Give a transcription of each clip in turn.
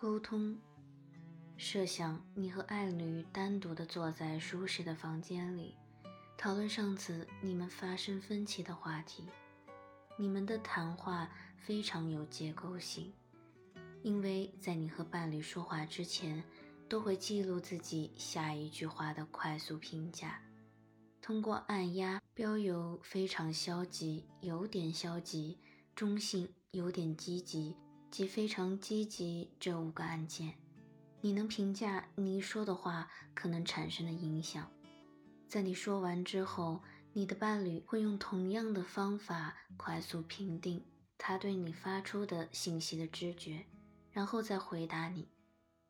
沟通。设想你和爱侣单独的坐在舒适的房间里，讨论上次你们发生分歧的话题。你们的谈话非常有结构性，因为在你和伴侣说话之前，都会记录自己下一句话的快速评价，通过按压标有非常消极、有点消极、中性、有点积极及非常积极这五个按键。你能评价你说的话可能产生的影响。在你说完之后，你的伴侣会用同样的方法快速评定他对你发出的信息的知觉，然后再回答你。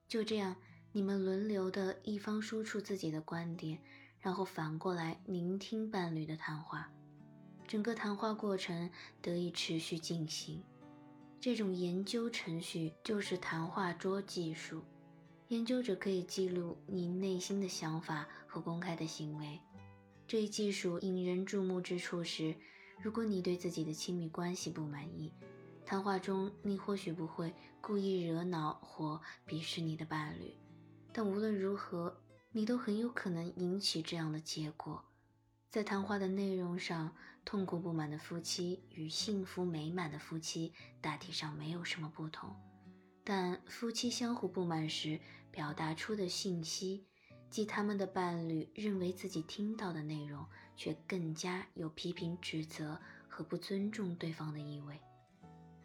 就这样，你们轮流的一方输出自己的观点，然后反过来聆听伴侣的谈话，整个谈话过程得以持续进行。这种研究程序就是谈话桌技术。研究者可以记录你内心的想法和公开的行为。这一技术引人注目之处是，如果你对自己的亲密关系不满意，谈话中你或许不会故意惹恼或鄙视你的伴侣，但无论如何，你都很有可能引起这样的结果。在谈话的内容上，痛苦不满的夫妻与幸福美满的夫妻大体上没有什么不同。但夫妻相互不满时表达出的信息，即他们的伴侣认为自己听到的内容，却更加有批评、指责和不尊重对方的意味。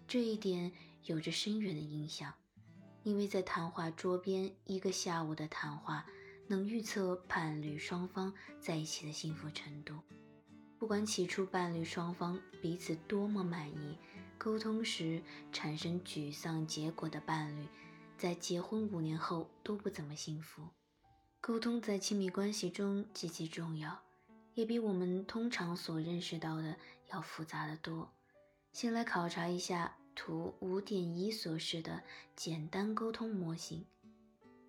这一点有着深远的影响，因为在谈话桌边一个下午的谈话，能预测伴侣双方在一起的幸福程度。不管起初伴侣双方彼此多么满意。沟通时产生沮丧结果的伴侣，在结婚五年后都不怎么幸福。沟通在亲密关系中极其重要，也比我们通常所认识到的要复杂的多。先来考察一下图五点一所示的简单沟通模型。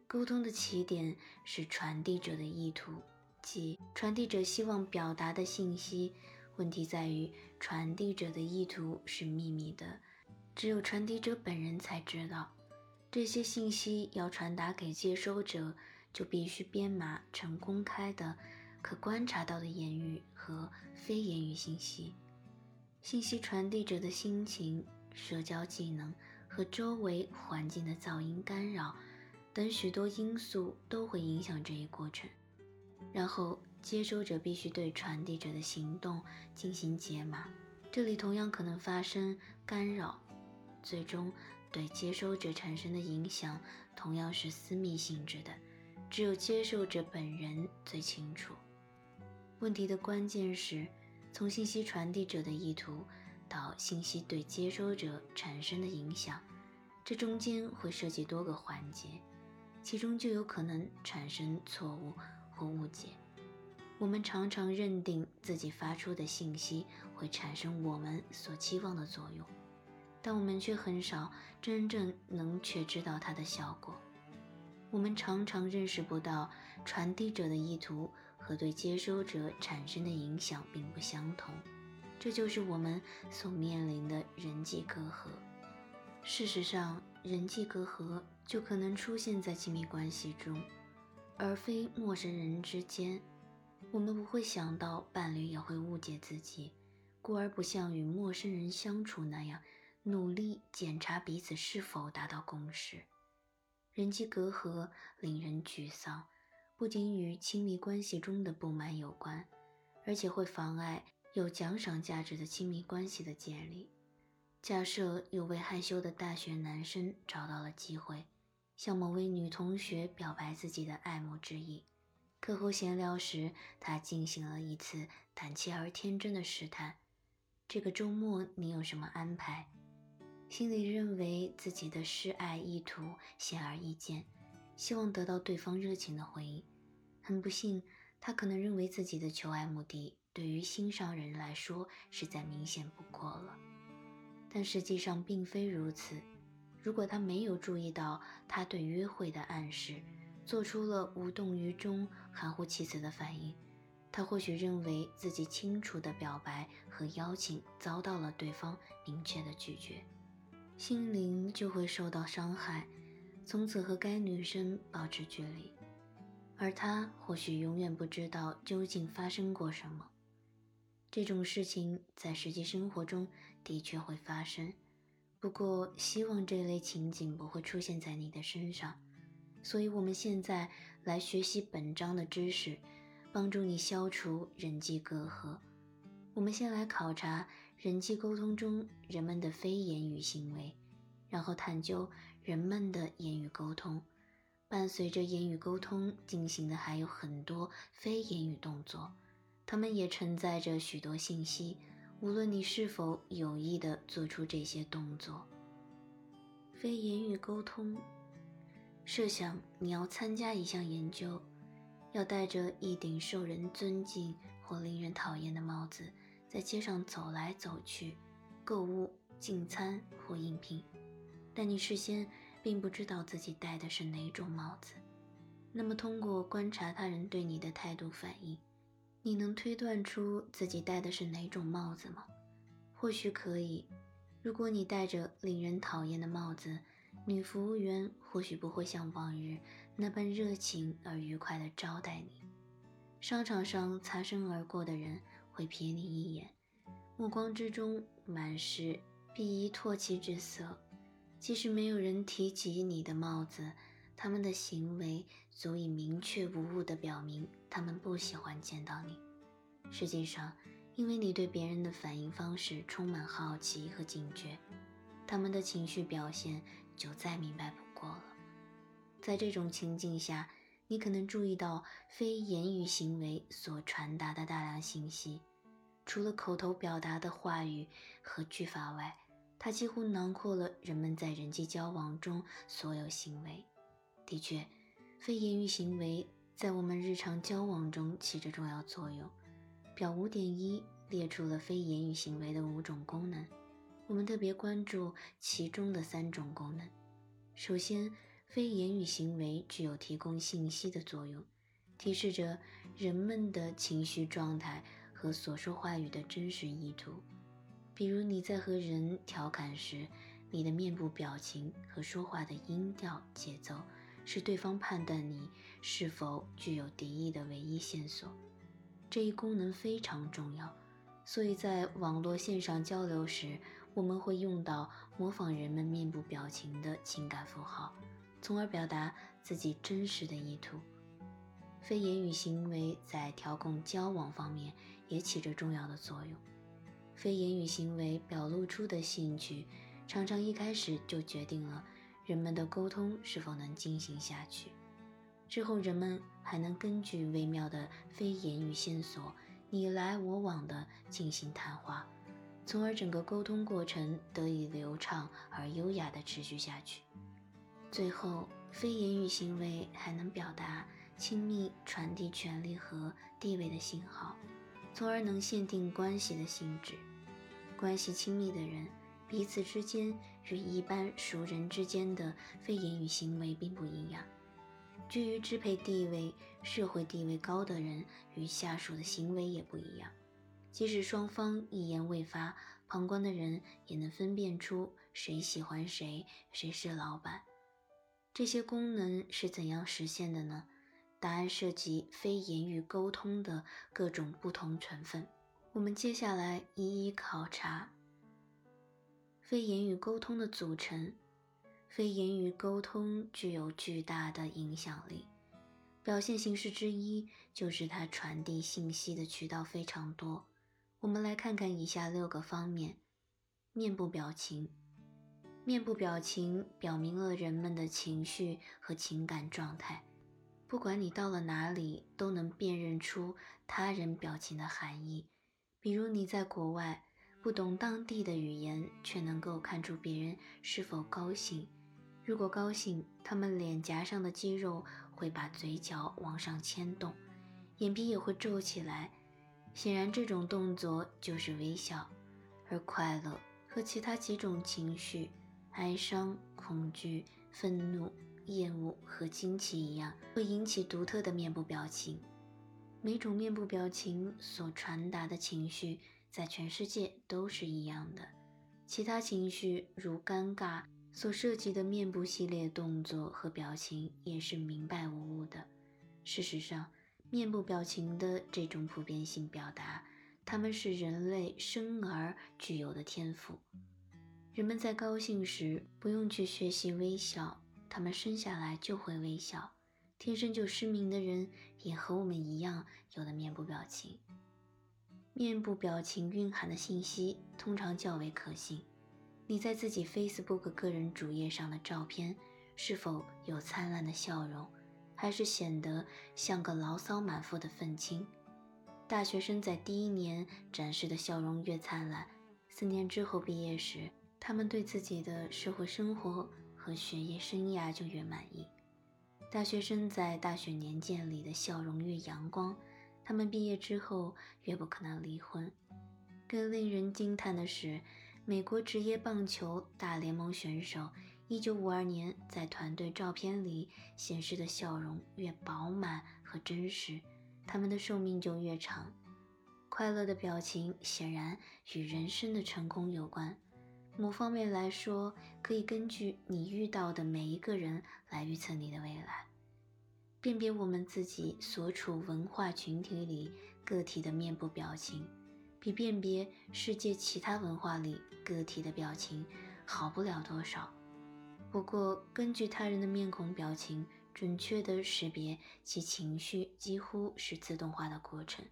沟通的起点是传递者的意图，即传递者希望表达的信息。问题在于，传递者的意图是秘密的，只有传递者本人才知道。这些信息要传达给接收者，就必须编码成公开的、可观察到的言语和非言语信息。信息传递者的心情、社交技能和周围环境的噪音干扰等许多因素都会影响这一过程。然后。接收者必须对传递者的行动进行解码，这里同样可能发生干扰，最终对接收者产生的影响同样是私密性质的，只有接受者本人最清楚。问题的关键是从信息传递者的意图到信息对接收者产生的影响，这中间会涉及多个环节，其中就有可能产生错误或误解。我们常常认定自己发出的信息会产生我们所期望的作用，但我们却很少真正能确知道它的效果。我们常常认识不到传递者的意图和对接收者产生的影响并不相同，这就是我们所面临的人际隔阂。事实上，人际隔阂就可能出现在亲密关系中，而非陌生人之间。我们不会想到伴侣也会误解自己，故而不像与陌生人相处那样努力检查彼此是否达到共识。人际隔阂令人沮丧，不仅与亲密关系中的不满有关，而且会妨碍有奖赏价值的亲密关系的建立。假设有位害羞的大学男生找到了机会，向某位女同学表白自己的爱慕之意。课后闲聊时，他进行了一次胆怯而天真的试探：“这个周末你有什么安排？”心里认为自己的示爱意图显而易见，希望得到对方热情的回应。很不幸，他可能认为自己的求爱目的对于心上人来说是再明显不过了，但实际上并非如此。如果他没有注意到他对约会的暗示，做出了无动于衷、含糊其辞的反应，他或许认为自己清楚的表白和邀请遭到了对方明确的拒绝，心灵就会受到伤害，从此和该女生保持距离，而他或许永远不知道究竟发生过什么。这种事情在实际生活中的确会发生，不过希望这类情景不会出现在你的身上。所以，我们现在来学习本章的知识，帮助你消除人际隔阂。我们先来考察人际沟通中人们的非言语行为，然后探究。人们的言语沟通，伴随着言语沟通进行的还有很多非言语动作，它们也承载着许多信息。无论你是否有意地做出这些动作，非言语沟通。设想你要参加一项研究，要戴着一顶受人尊敬或令人讨厌的帽子，在街上走来走去，购物、进餐或应聘。但你事先并不知道自己戴的是哪种帽子，那么通过观察他人对你的态度反应，你能推断出自己戴的是哪种帽子吗？或许可以。如果你戴着令人讨厌的帽子，女服务员或许不会像往日那般热情而愉快地招待你。商场上擦身而过的人会瞥你一眼，目光之中满是鄙夷唾弃之色。即使没有人提及你的帽子，他们的行为足以明确无误地表明他们不喜欢见到你。实际上，因为你对别人的反应方式充满好奇和警觉，他们的情绪表现就再明白不过了。在这种情境下，你可能注意到非言语行为所传达的大量信息，除了口头表达的话语和句法外。它几乎囊括了人们在人际交往中所有行为。的确，非言语行为在我们日常交往中起着重要作用。表五点一列出了非言语行为的五种功能，我们特别关注其中的三种功能。首先，非言语行为具有提供信息的作用，提示着人们的情绪状态和所说话语的真实意图。比如你在和人调侃时，你的面部表情和说话的音调、节奏，是对方判断你是否具有敌意的唯一线索。这一功能非常重要，所以在网络线上交流时，我们会用到模仿人们面部表情的情感符号，从而表达自己真实的意图。非言语行为在调控交往方面也起着重要的作用。非言语行为表露出的兴趣，常常一开始就决定了人们的沟通是否能进行下去。之后，人们还能根据微妙的非言语线索，你来我往地进行谈话，从而整个沟通过程得以流畅而优雅地持续下去。最后，非言语行为还能表达亲密、传递权力和地位的信号。从而能限定关系的性质。关系亲密的人，彼此之间与一般熟人之间的非言语行为并不一样。居于支配地位、社会地位高的人与下属的行为也不一样。即使双方一言未发，旁观的人也能分辨出谁喜欢谁，谁是老板。这些功能是怎样实现的呢？答案涉及非言语沟通的各种不同成分，我们接下来一一考察非言语沟通的组成。非言语沟通具有巨大的影响力，表现形式之一就是它传递信息的渠道非常多。我们来看看以下六个方面：面部表情，面部表情表明了人们的情绪和情感状态。不管你到了哪里，都能辨认出他人表情的含义。比如你在国外，不懂当地的语言，却能够看出别人是否高兴。如果高兴，他们脸颊上的肌肉会把嘴角往上牵动，眼皮也会皱起来。显然，这种动作就是微笑。而快乐和其他几种情绪，哀伤、恐惧、愤怒。厌恶和惊奇一样，会引起独特的面部表情。每种面部表情所传达的情绪，在全世界都是一样的。其他情绪如尴尬、所涉及的面部系列动作和表情也是明白无误的。事实上，面部表情的这种普遍性表达，它们是人类生而具有的天赋。人们在高兴时不用去学习微笑，他们生下来就会微笑。天生就失明的人也和我们一样有的面部表情。面部表情蕴含的信息通常较为可信。你在自己 Facebook 个人主页上的照片是否有灿烂的笑容，还是显得像个牢骚满腹的愤青？大学生在第一年展示的笑容越灿烂，四年之后毕业时，他们对自己的社会生活和学业生涯就越满意。大学生在大学年鉴里的笑容越阳光。他们毕业之后越不可能离婚。更令人惊叹的是，美国职业棒球大联盟选手1952年在团队照片里显示的笑容越饱满和真实，他们的寿命就越长。快乐的表情显然与人生的成功有关。某方面来说，可以根据你遇到的每一个人来预测你的未来。辨别我们自己所处文化群体里个体的面部表情，比辨别世界其他文化里个体的表情好不了多少。不过，根据他人的面孔表情准确地识别其情绪，几乎是自动化的过程。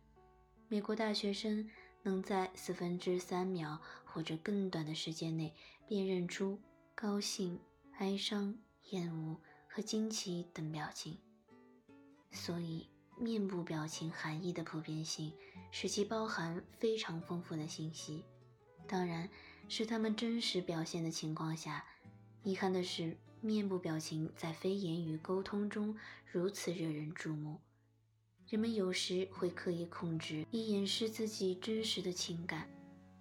美国大学生能在四分之三秒或者更短的时间内辨认出高兴、哀伤、厌恶和惊奇等表情。所以，面部表情含义的普遍性使其包含非常丰富的信息。当然，是他们真实表现的情况下，遗憾的是，面部表情在非言语沟通中如此惹人注目。人们有时会刻意控制以掩饰自己真实的情感，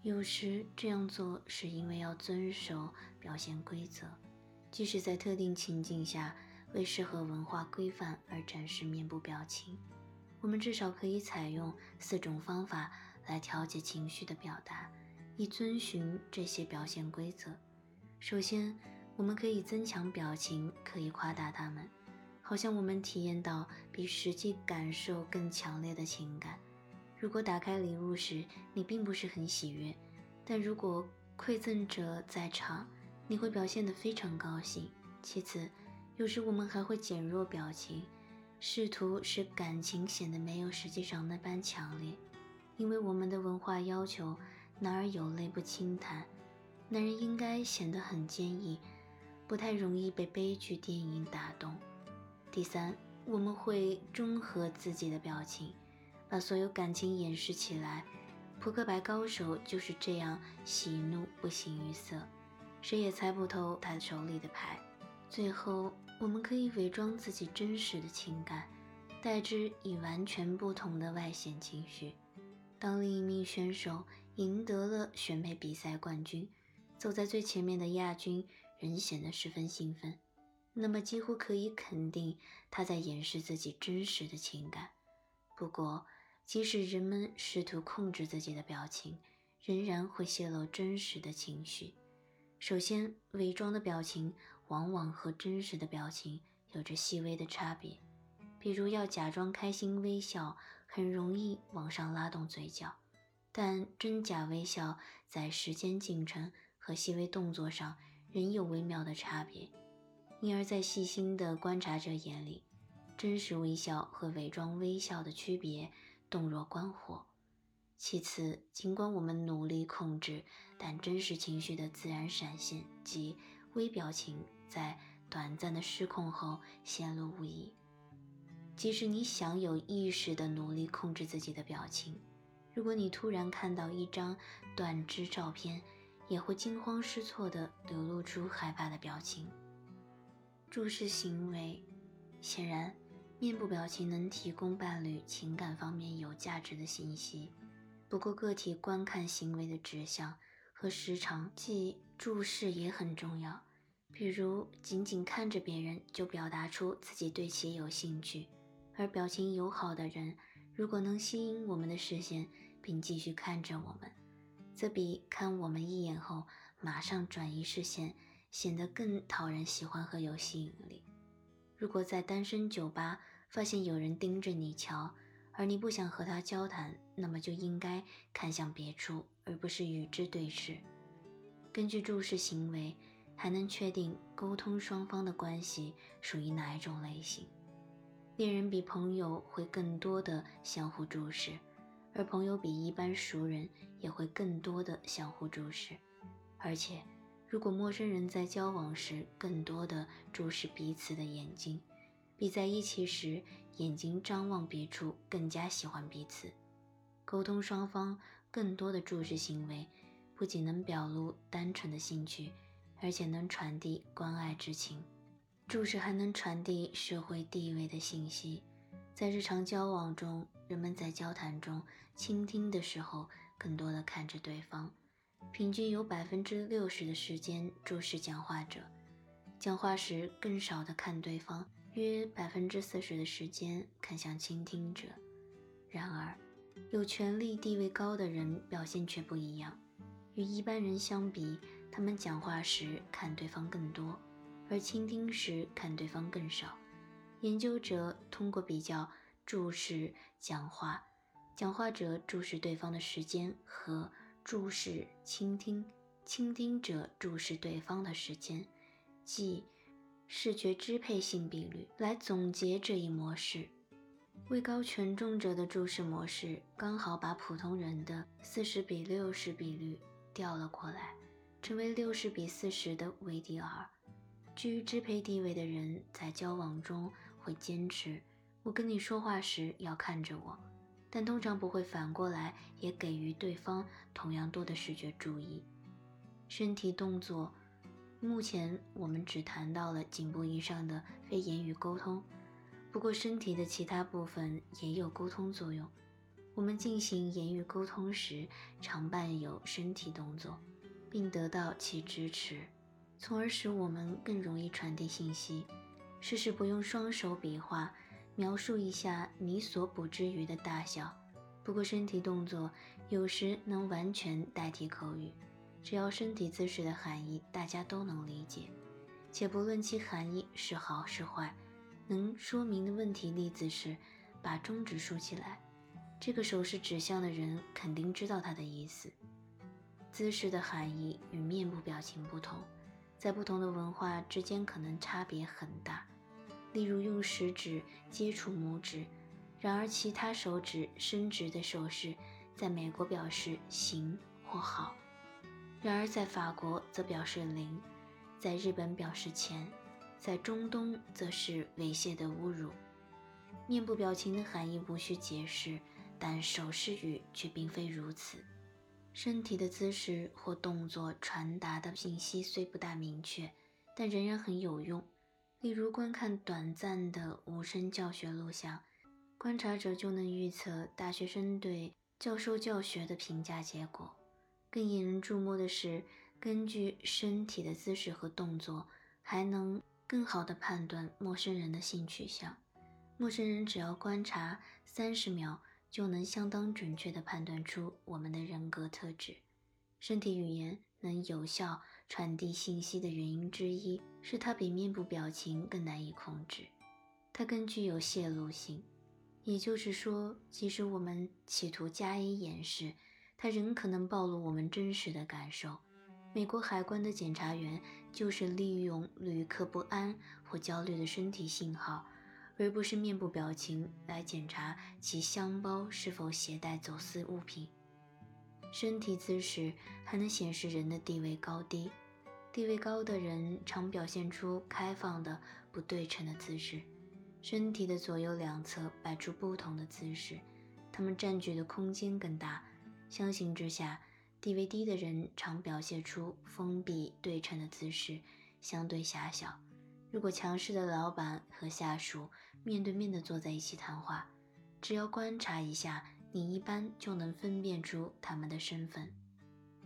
有时这样做是因为要遵守表现规则，即使在特定情境下。为适合文化规范而展示面部表情，我们至少可以采用四种方法来调节情绪的表达，以遵循这些表现规则。首先，我们可以增强表情，可以夸大它们，好像我们体验到比实际感受更强烈的情感。如果打开礼物时你并不是很喜悦，但如果馈赠者在场，你会表现得非常高兴。其次，有时我们还会减弱表情，试图使感情显得没有实际上那般强烈，因为我们的文化要求男儿有泪不轻弹，男人应该显得很坚毅，不太容易被悲剧电影打动。第三，我们会中和自己的表情，把所有感情掩饰起来。扑克牌高手就是这样，喜怒不形于色，谁也猜不透他手里的牌。最后。我们可以伪装自己真实的情感，代之以完全不同的外显情绪。当另一名选手赢得了选美比赛冠军，走在最前面的亚军仍显得十分兴奋，那么几乎可以肯定他在掩饰自己真实的情感。不过，即使人们试图控制自己的表情，仍然会泄露真实的情绪。首先，伪装的表情。往往和真实的表情有着细微的差别，比如要假装开心微笑，很容易往上拉动嘴角，但真假微笑在时间进程和细微动作上仍有微妙的差别，因而，在细心的观察者眼里，真实微笑和伪装微笑的区别洞若观火。其次，尽管我们努力控制，但真实情绪的自然闪现及微表情。在短暂的失控后显露无遗。即使你想有意识地努力控制自己的表情，如果你突然看到一张断肢照片，也会惊慌失措地流露出害怕的表情。注视行为，显然，面部表情能提供伴侣情感方面有价值的信息。不过，个体观看行为的指向和时长，即注视也很重要。比如，仅仅看着别人就表达出自己对其有兴趣，而表情友好的人，如果能吸引我们的视线并继续看着我们，则比看我们一眼后马上转移视线显得更讨人喜欢和有吸引力。如果在单身酒吧发现有人盯着你瞧，而你不想和他交谈，那么就应该看向别处，而不是与之对视。根据注视行为，还能确定沟通双方的关系属于哪一种类型。恋人比朋友会更多的相互注视，而朋友比一般熟人也会更多的相互注视。而且，如果陌生人在交往时更多的注视彼此的眼睛，比在一起时眼睛张望别处更加喜欢彼此。沟通双方更多的注视行为。不仅能表露单纯的兴趣，而且能传递关爱之情。注视还能传递社会地位的信息。在日常交往中，人们在交谈中倾听的时候，更多的看着对方，平均有百分之六十的时间注视讲话者，讲话时更少的看对方，约百分之四十的时间看向倾听者。然而，有权力地位高的人表现却不一样。与一般人相比，他们讲话时看对方更多，而倾听时看对方更少。研究者通过比较注视讲话，讲话者注视对方的时间和注视倾听，倾听者注视对方的时间，即视觉支配性比率，来总结这一模式。位高权重者的注视模式，刚好把普通人的四十比六十比率。调了过来，成为六十比四十的维迪尔。居于支配地位的人在交往中会坚持我跟你说话时要看着我，但通常不会反过来也给予对方同样多的视觉注意。身体动作，目前我们只谈到了颈部以上的非言语沟通，不过身体的其他部分也有沟通作用。我们进行言语沟通时，常伴有身体动作，并得到其支持，从而使我们更容易传递信息。试试不用双手比划，描述一下你所捕之鱼的大小。不过，身体动作有时能完全代替口语，只要身体姿势的含义大家都能理解，且不论其含义是好是坏。能说明的问题例子是：把中指竖起来。这个手势指向的人肯定知道它的意思。姿势的含义与面部表情不同，在不同的文化之间可能差别很大。例如，用食指接触拇指，然而其他手指伸直的手势，在美国表示行或好，然而在法国则表示零，在日本表示钱，在中东则是猥亵的侮辱。面部表情的含义无需解释。但手势语却并非如此，身体的姿势或动作传达的信息虽不大明确，但仍然很有用。例如，观看短暂的无声教学录像，观察者就能预测大学生对教授教学的评价结果。更引人注目的是，根据身体的姿势和动作，还能更好地判断陌生人的性取向。陌生人只要观察三十秒。就能相当准确地判断出我们的人格特质。身体语言能有效传递信息的原因之一是它比面部表情更难以控制，它更具有泄露性。也就是说，即使我们企图加以掩饰，它仍可能暴露我们真实的感受。美国海关的检查员就是利用旅客不安或焦虑的身体信号。而不是面部表情来检查其箱包是否携带走私物品。身体姿势还能显示人的地位高低。地位高的人常表现出开放的、不对称的姿势，身体的左右两侧摆出不同的姿势，他们占据的空间更大。相形之下，地位低的人常表现出封闭、对称的姿势，相对狭小。如果强势的老板和下属，面对面的坐在一起谈话，只要观察一下，你一般就能分辨出他们的身份。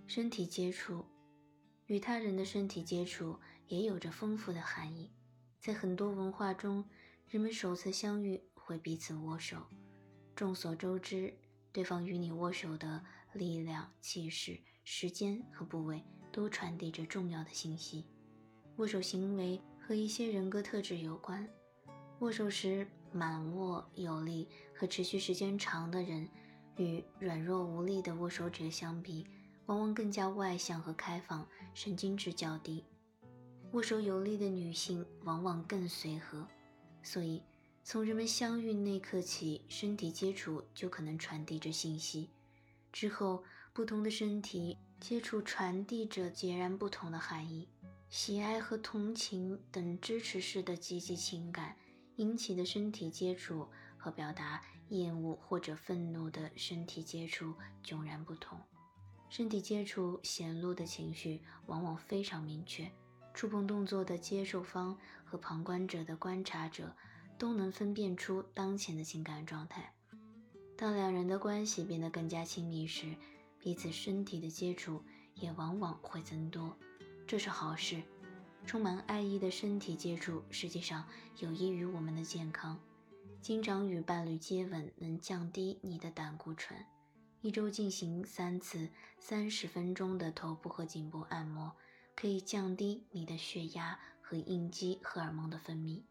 身体接触，与他人的身体接触也有着丰富的含义。在很多文化中，人们首次相遇会彼此握手。众所周知，对方与你握手的力量、气势、时间和部位都传递着重要的信息。握手行为和一些人格特质有关。握手时满握有力和持续时间长的人，与软弱无力的握手者相比，往往更加外向和开放，神经质较低。握手有力的女性往往更随和，所以从人们相遇那刻起，身体接触就可能传递着信息。之后，不同的身体接触传递着截然不同的含义。喜爱和同情等支持式的积极情感引起的身体接触，和表达厌恶或者愤怒的身体接触迥然不同。身体接触显露的情绪往往非常明确。触碰动作的接受方和旁观者的观察者都能分辨出当前的情感状态。当两人的关系变得更加亲密时，彼此身体的接触也往往会增多，这是好事。充满爱意的身体接触实际上有益于我们的健康。经常与伴侣接吻能降低你的胆固醇。一周进行三次三十分钟的头部和颈部按摩。可以降低你的血压和应激荷尔蒙的分泌。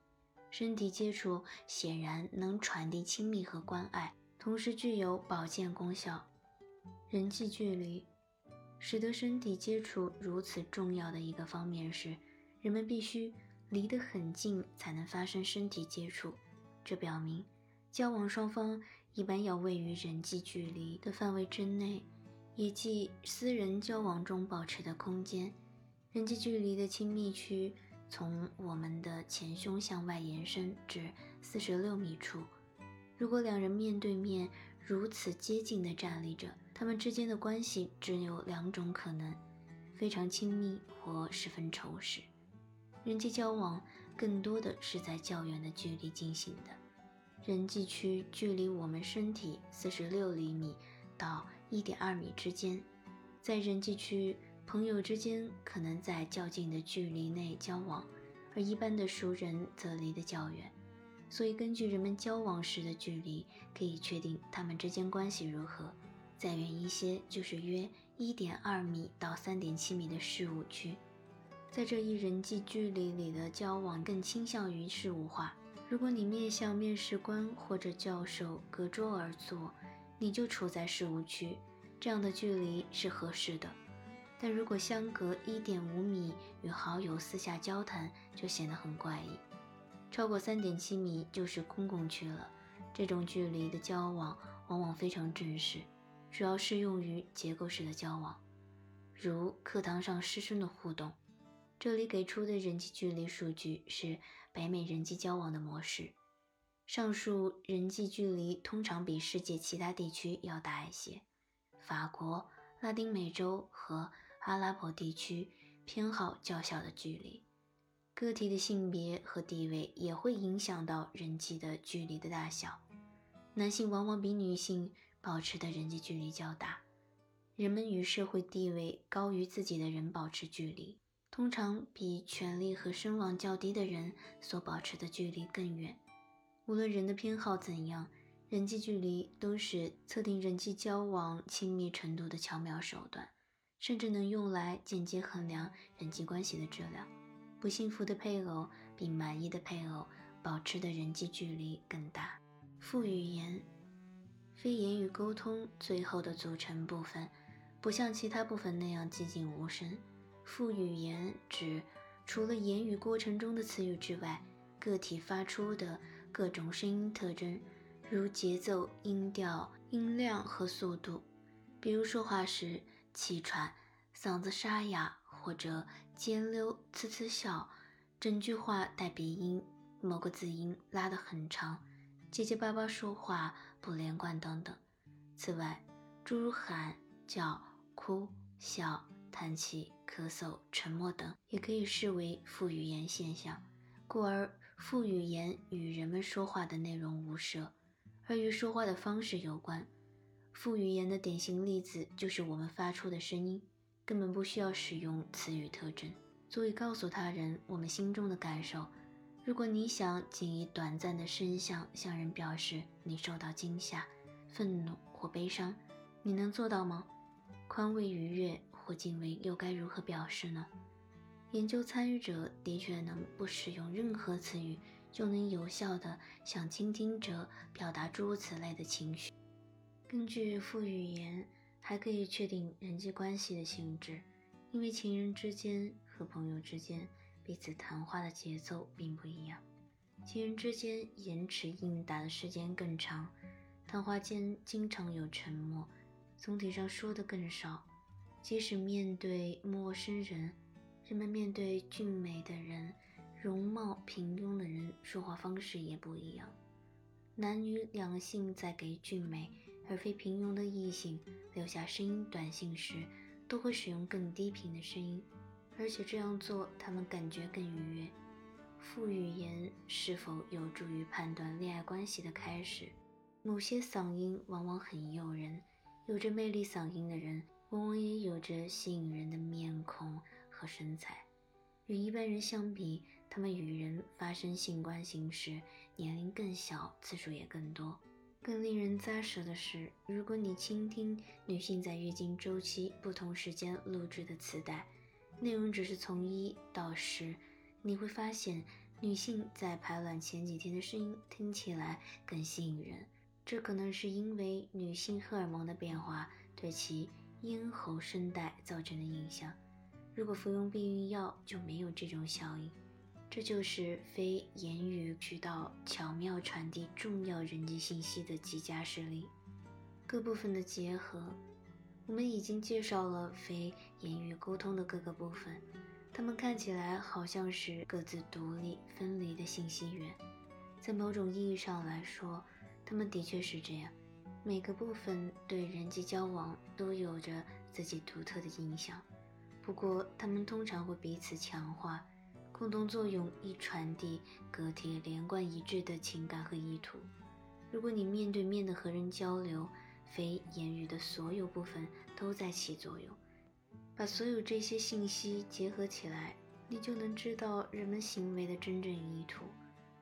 身体接触显然能传递亲密和关爱，同时具有保健功效。人际距离使得身体接触如此重要的一个方面是，人们必须离得很近才能发生身体接触。这表明，交往双方一般要位于人际距离的范围之内，也即私人交往中保持的空间。人际距离的亲密区从我们的前胸向外延伸至四十六米处。如果两人面对面如此接近地站立着，他们之间的关系只有两种可能：非常亲密或十分仇视。人际交往更多的是在较远的距离进行的。人际区距离我们身体四十六厘米到一点二米之间，在人际区。朋友之间可能在较近的距离内交往，而一般的熟人则离得较远。所以，根据人们交往时的距离，可以确定他们之间关系如何。再远一些，就是约一点二米到三点七米的事务区。在这一人际距离里的交往更倾向于事务化。如果你面向面试官或者教授隔桌而坐，你就处在事务区，这样的距离是合适的。但如果相隔一点五米与好友私下交谈，就显得很怪异。超过三点七米就是公共区了。这种距离的交往往往非常正式，主要适用于结构式的交往，如课堂上师生的互动。这里给出的人际距离数据是北美人际交往的模式。上述人际距离通常比世界其他地区要大一些。法国、拉丁美洲和阿拉伯地区偏好较小的距离，个体的性别和地位也会影响到人际的距离的大小。男性往往比女性保持的人际距离较大。人们与社会地位高于自己的人保持距离，通常比权力和声望较低的人所保持的距离更远。无论人的偏好怎样，人际距离都是测定人际交往亲密程度的巧妙手段。甚至能用来间接衡量人际关系的质量。不幸福的配偶比满意的配偶保持的人际距离更大。副语言，非言语沟通最后的组成部分，不像其他部分那样寂静无声。副语言指除了言语过程中的词语之外，个体发出的各种声音特征，如节奏、音调、音量和速度。比如说话时。气喘、嗓子沙哑或者尖溜、呲呲笑，整句话带鼻音，某个字音拉得很长，结结巴巴说话不连贯等等。此外，诸如喊、叫、哭、笑、叹气、咳嗽、沉默等，也可以视为副语言现象。故而，副语言与人们说话的内容无涉，而与说话的方式有关。副语言的典型例子就是我们发出的声音，根本不需要使用词语特征，足以告诉他人我们心中的感受。如果你想仅以短暂的声响向人表示你受到惊吓、愤怒或悲伤，你能做到吗？宽慰、愉悦或敬畏又该如何表示呢？研究参与者的确能不使用任何词语，就能有效地向倾听者表达诸如此类的情绪。根据副语言，还可以确定人际关系的性质，因为情人之间和朋友之间彼此谈话的节奏并不一样。情人之间延迟应答的时间更长，谈话间经常有沉默，总体上说的更少。即使面对陌生人。人们面对俊美的人、容貌平庸的人，说话方式也不一样。男女两性在给俊美而非平庸的异性留下声音短信时，都会使用更低频的声音，而且这样做他们感觉更愉悦。副语言是否有助于判断恋爱关系的开始？某些嗓音往往很诱人，有着魅力嗓音的人，往往也有着吸引人的面孔。和身材，与一般人相比，他们与人发生性关系时年龄更小，次数也更多。更令人咂舌的是，如果你倾听女性在月经周期不同时间录制的磁带，内容只是从一到十，你会发现女性在排卵前几天的声音听起来更吸引人。这可能是因为女性荷尔蒙的变化对其咽喉声带造成的影响。如果服用避孕药，就没有这种效应。这就是非言语渠道巧妙传递重要人际信息的极佳实例。各部分的结合，我们已经介绍了非言语沟通的各个部分，它们看起来好像是各自独立分离的信息源。在某种意义上来说，它们的确是这样。每个部分对人际交往都有着自己独特的影响。不过，他们通常会彼此强化，共同作用以传递个体连贯一致的情感和意图。如果你面对面的和人交流，非言语的所有部分都在起作用。把所有这些信息结合起来，你就能知道人们行为的真正意图。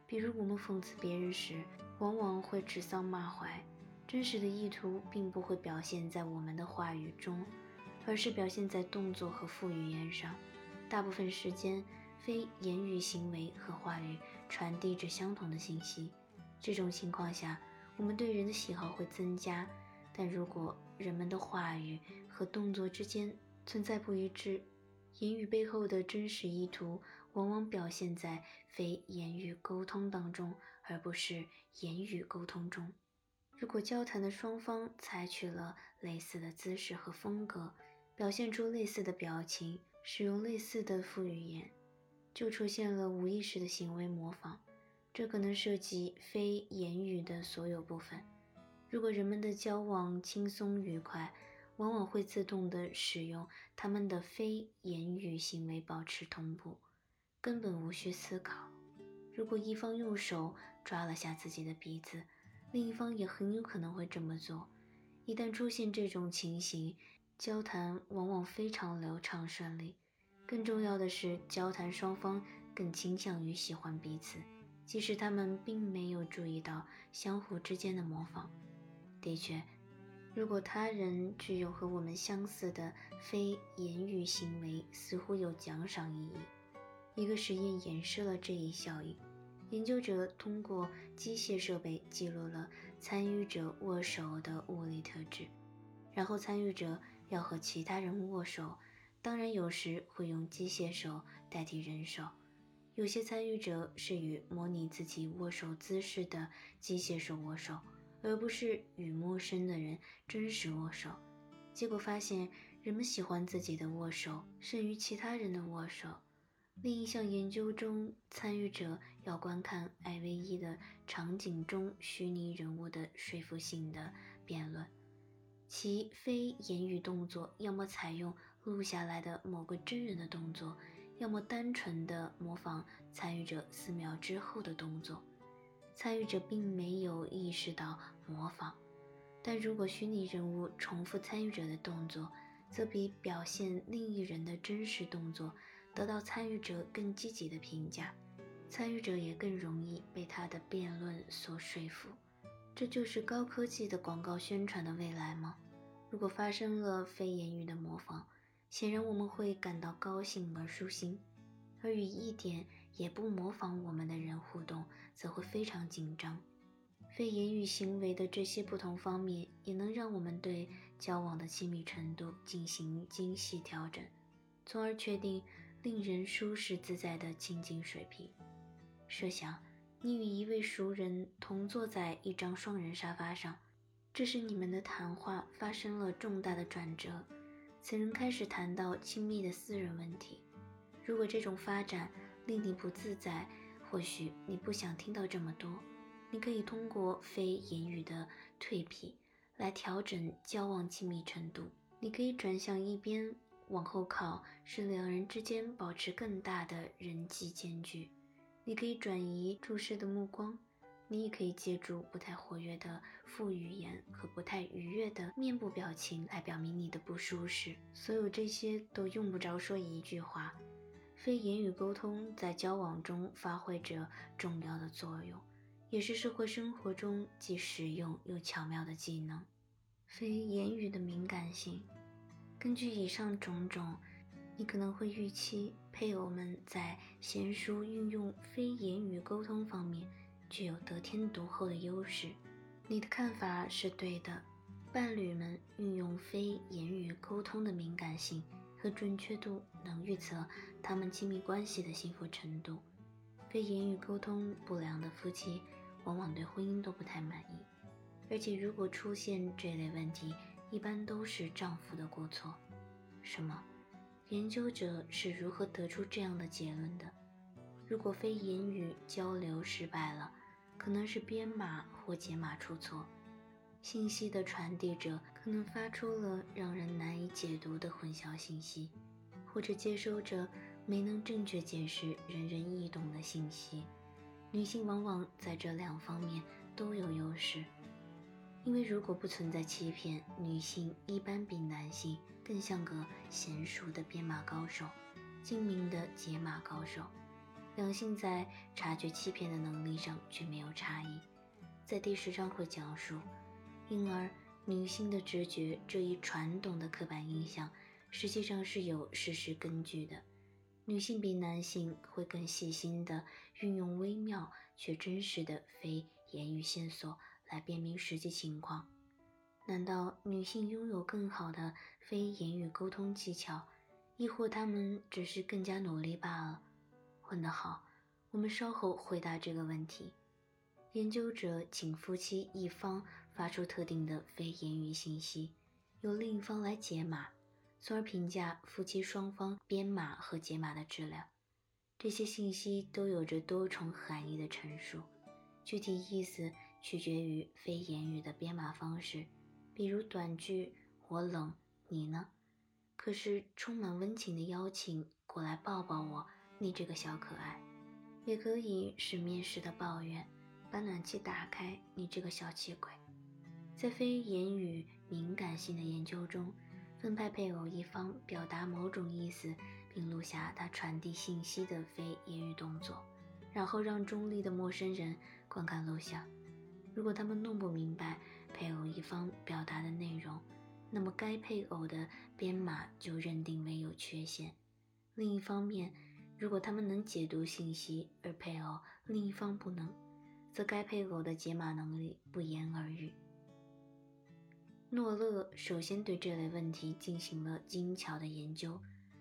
比如，我们讽刺别人时，往往会指桑骂槐，真实的意图并不会表现在我们的话语中。而是表现在动作和副语言上。大部分时间，非言语行为和话语传递着相同的信息。这种情况下，我们对人的喜好会增加。但如果人们的话语和动作之间存在不一致，言语背后的真实意图往往表现在非言语沟通当中，而不是言语沟通中。如果交谈的双方采取了类似的姿势和风格，表现出类似的表情，使用类似的副语言，就出现了无意识的行为模仿。这可能涉及非言语的所有部分。如果人们的交往轻松愉快，往往会自动地使用他们的非言语行为保持同步，根本无需思考。如果一方用手抓了下自己的鼻子，另一方也很有可能会这么做。一旦出现这种情形，交谈往往非常流畅顺利，更重要的是，交谈双方更倾向于喜欢彼此，即使他们并没有注意到相互之间的模仿。的确，如果他人具有和我们相似的非言语行为，似乎有奖赏意义。一个实验演示了这一效应。研究者通过机械设备记录了参与者握手的物理特质，然后参与者。要和其他人握手，当然有时会用机械手代替人手。有些参与者是与模拟自己握手姿势的机械手握手，而不是与陌生的人真实握手。结果发现，人们喜欢自己的握手胜于其他人的握手。另一项研究中，参与者要观看艾薇一的场景中虚拟人物的说服性的辩论。其非言语动作，要么采用录下来的某个真人的动作，要么单纯的模仿参与者四秒之后的动作。参与者并没有意识到模仿，但如果虚拟人物重复参与者的动作，则比表现另一人的真实动作得到参与者更积极的评价，参与者也更容易被他的辩论所说服。这就是高科技的广告宣传的未来吗？如果发生了非言语的模仿，显然我们会感到高兴而舒心。而与一点也不模仿我们的人互动，则会非常紧张。非言语行为的这些不同方面，也能让我们对交往的亲密程度进行精细调整，从而确定令人舒适自在的亲近水平。设想你与一位熟人同坐在一张双人沙发上，这时你们的谈话发生了重大的转折，此人开始谈到亲密的私人问题。如果这种发展令你不自在，或许你不想听到这么多。你可以通过非言语的蜕皮来调整交往亲密程度。你可以转向一边，往后靠，使两人之间保持更大的人际间距。你可以转移注视的目光。你也可以借助不太活跃的副语言和不太愉悦的面部表情来表明你的不舒适。所有这些都用不着说一句话。非言语沟通在交往中发挥着重要的作用，也是社会生活中既实用又巧妙的技能。非言语的敏感性，根据以上种种，你可能会预期配偶们在娴熟运用非言语沟通方面具有得天独厚的优势。你的看法是对的，伴侣们运用非言语沟通的敏感性。和准确度能预测他们亲密关系的幸福程度。非言语沟通不良的夫妻往往对婚姻都不太满意，而且如果出现这类问题，一般都是丈夫的过错。什么？研究者是如何得出这样的结论的？如果非言语交流失败了，可能是编码或解码出错。信息的传递者可能发出了让人难以解读的混淆信息，或者接收者没能正确解释人人易懂的信息。女性往往在这两方面都有优势，因为如果不存在欺骗，女性一般比男性更像个娴熟的编码高手，精明的解码高手。两性在察觉欺骗的能力上却没有差异，在第十章会讲述。因而，女性的直觉这一传统的刻板印象，实际上是有事实根据的。女性比男性会更细心地运用微妙却真实的非言语线索来辨明实际情况。难道女性拥有更好的非言语沟通技巧，亦或她们只是更加努力罢了？问得好，我们稍后回答这个问题。研究者请夫妻一方。发出特定的非言语信息，由另一方来解码，从而评价夫妻双方编码和解码的质量。这些信息都有着多重含义的陈述，具体意思取决于非言语的编码方式。比如短句“我冷，你呢？”可是充满温情的邀请，过来抱抱我，你这个小可爱。也可以是面试的抱怨，把暖气打开，你这个小气鬼。在非言语敏感性的研究中，分派配偶一方表达某种意思，并录下他传递信息的非言语动作，然后让中立的陌生人观看录像。如果他们弄不明白配偶一方表达的内容，那么该配偶的编码就认定为有缺陷。另一方面，如果他们能解读信息，而配偶另一方不能，则该配偶的解码能力不言而喻。诺勒首先对这类问题进行了精巧的研究，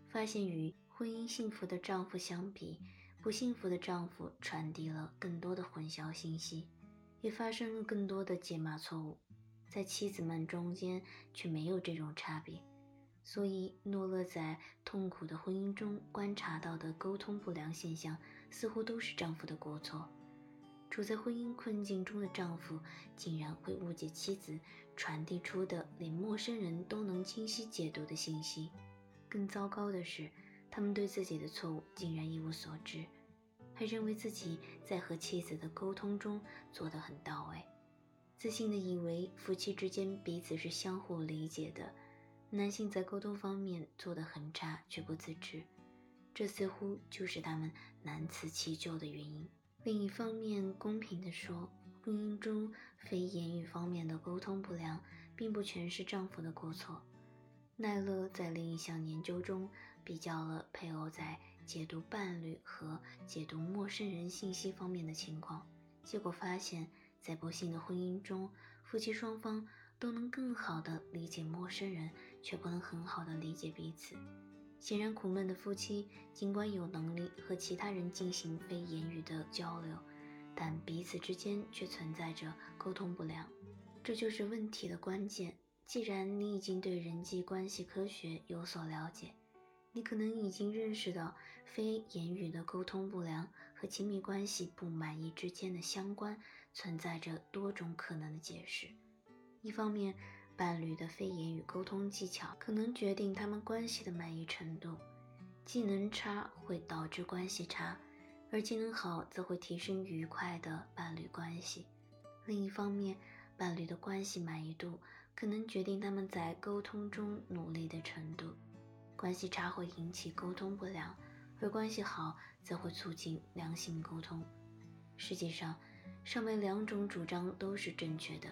发现与婚姻幸福的丈夫相比，不幸福的丈夫传递了更多的混淆信息，也发生了更多的解码错误，在妻子们中间却没有这种差别。所以，诺勒在痛苦的婚姻中观察到的沟通不良现象，似乎都是丈夫的过错。处在婚姻困境中的丈夫竟然会误解妻子传递出的连陌生人都能清晰解读的信息。更糟糕的是，他们对自己的错误竟然一无所知，还认为自己在和妻子的沟通中做得很到位，自信地以为夫妻之间彼此是相互理解的。男性在沟通方面做得很差却不自知，这似乎就是他们难辞其咎的原因。另一方面，公平地说，婚姻中非言语方面的沟通不良，并不全是丈夫的过错。奈勒在另一项研究中比较了配偶在解读伴侣和解读陌生人信息方面的情况，结果发现，在不幸的婚姻中，夫妻双方都能更好的理解陌生人，却不能很好的理解彼此。显然，苦闷的夫妻尽管有能力和其他人进行非言语的交流，但彼此之间却存在着沟通不良。这就是问题的关键。既然你已经对人际关系科学有所了解，你可能已经认识到非言语的沟通不良和亲密关系不满意之间的相关存在着多种可能的解释。一方面，伴侣的非言语沟通技巧可能决定他们关系的满意程度。技能差会导致关系差，而技能好则会提升愉快的伴侣关系。另一方面，伴侣的关系满意度可能决定他们在沟通中努力的程度。关系差会引起沟通不良，而关系好则会促进良性沟通。实际上，上面两种主张都是正确的。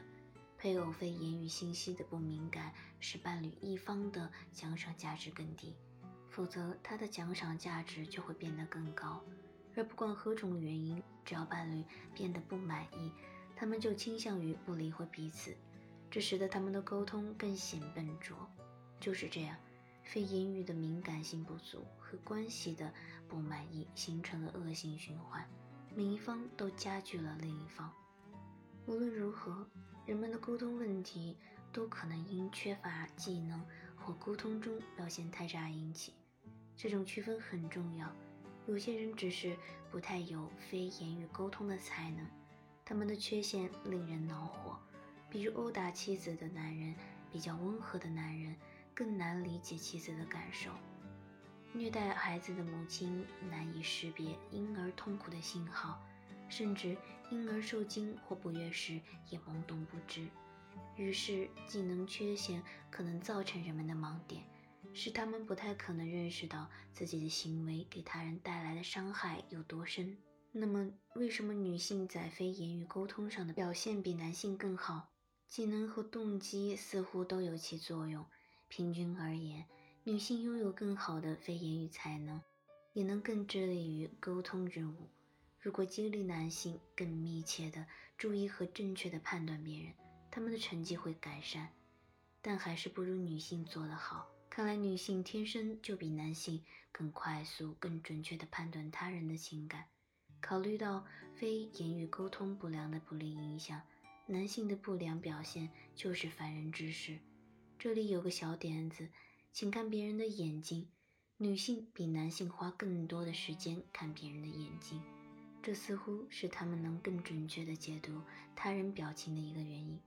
配偶非言语信息的不敏感，使伴侣一方的奖赏价值更低，否则他的奖赏价值就会变得更高。而不管何种原因，只要伴侣变得不满意，他们就倾向于不理会彼此，这使得他们的沟通更显笨拙。就是这样。非言语的敏感性不足和关系的不满意形成了恶性循环，每一方都加剧了另一方。无论如何，人们的沟通问题都可能因缺乏技能或沟通中表现太差引起。这种区分很重要。有些人只是不太有非言语沟通的才能，他们的缺陷令人恼火，比如殴打妻子的男人，比较温和的男人。更难理解妻子的感受，虐待孩子的母亲难以识别婴儿痛苦的信号，甚至婴儿受惊或不悦时也懵懂不知。于是，技能缺陷可能造成人们的盲点，使他们不太可能认识到自己的行为给他人带来的伤害有多深。那么，为什么女性在非言语沟通上的表现比男性更好？技能和动机似乎都有其作用。平均而言，女性拥有更好的非言语才能，也能更致力于沟通任务。如果激励男性更密切地注意和正确地判断别人，他们的成绩会改善，但还是不如女性做得好。看来女性天生就比男性更快速、更准确地判断他人的情感。考虑到非言语沟通不良的不利影响，男性的不良表现就是烦人之事。这里有个小点子，请看别人的眼睛。女性比男性花更多的时间看别人的眼睛，这似乎是他们能更准确地解读他人表情的一个原因。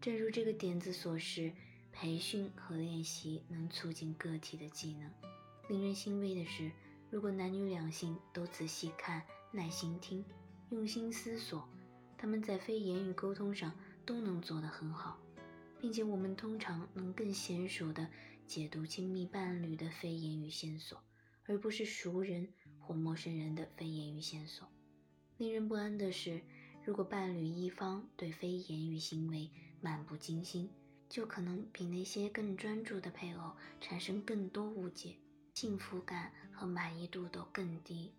正如这个点子所示，培训和练习能促进个体的技能。令人欣慰的是，如果男女两性都仔细看、耐心听、用心思索，他们在非言语沟通上都能做得很好。并且我们通常能更娴熟地解读亲密伴侣的非言语线索，而不是熟人或陌生人的非言语线索。令人不安的是，如果伴侣一方对非言语行为漫不经心，就可能比那些更专注的配偶产生更多误解，幸福感和满意度都更低。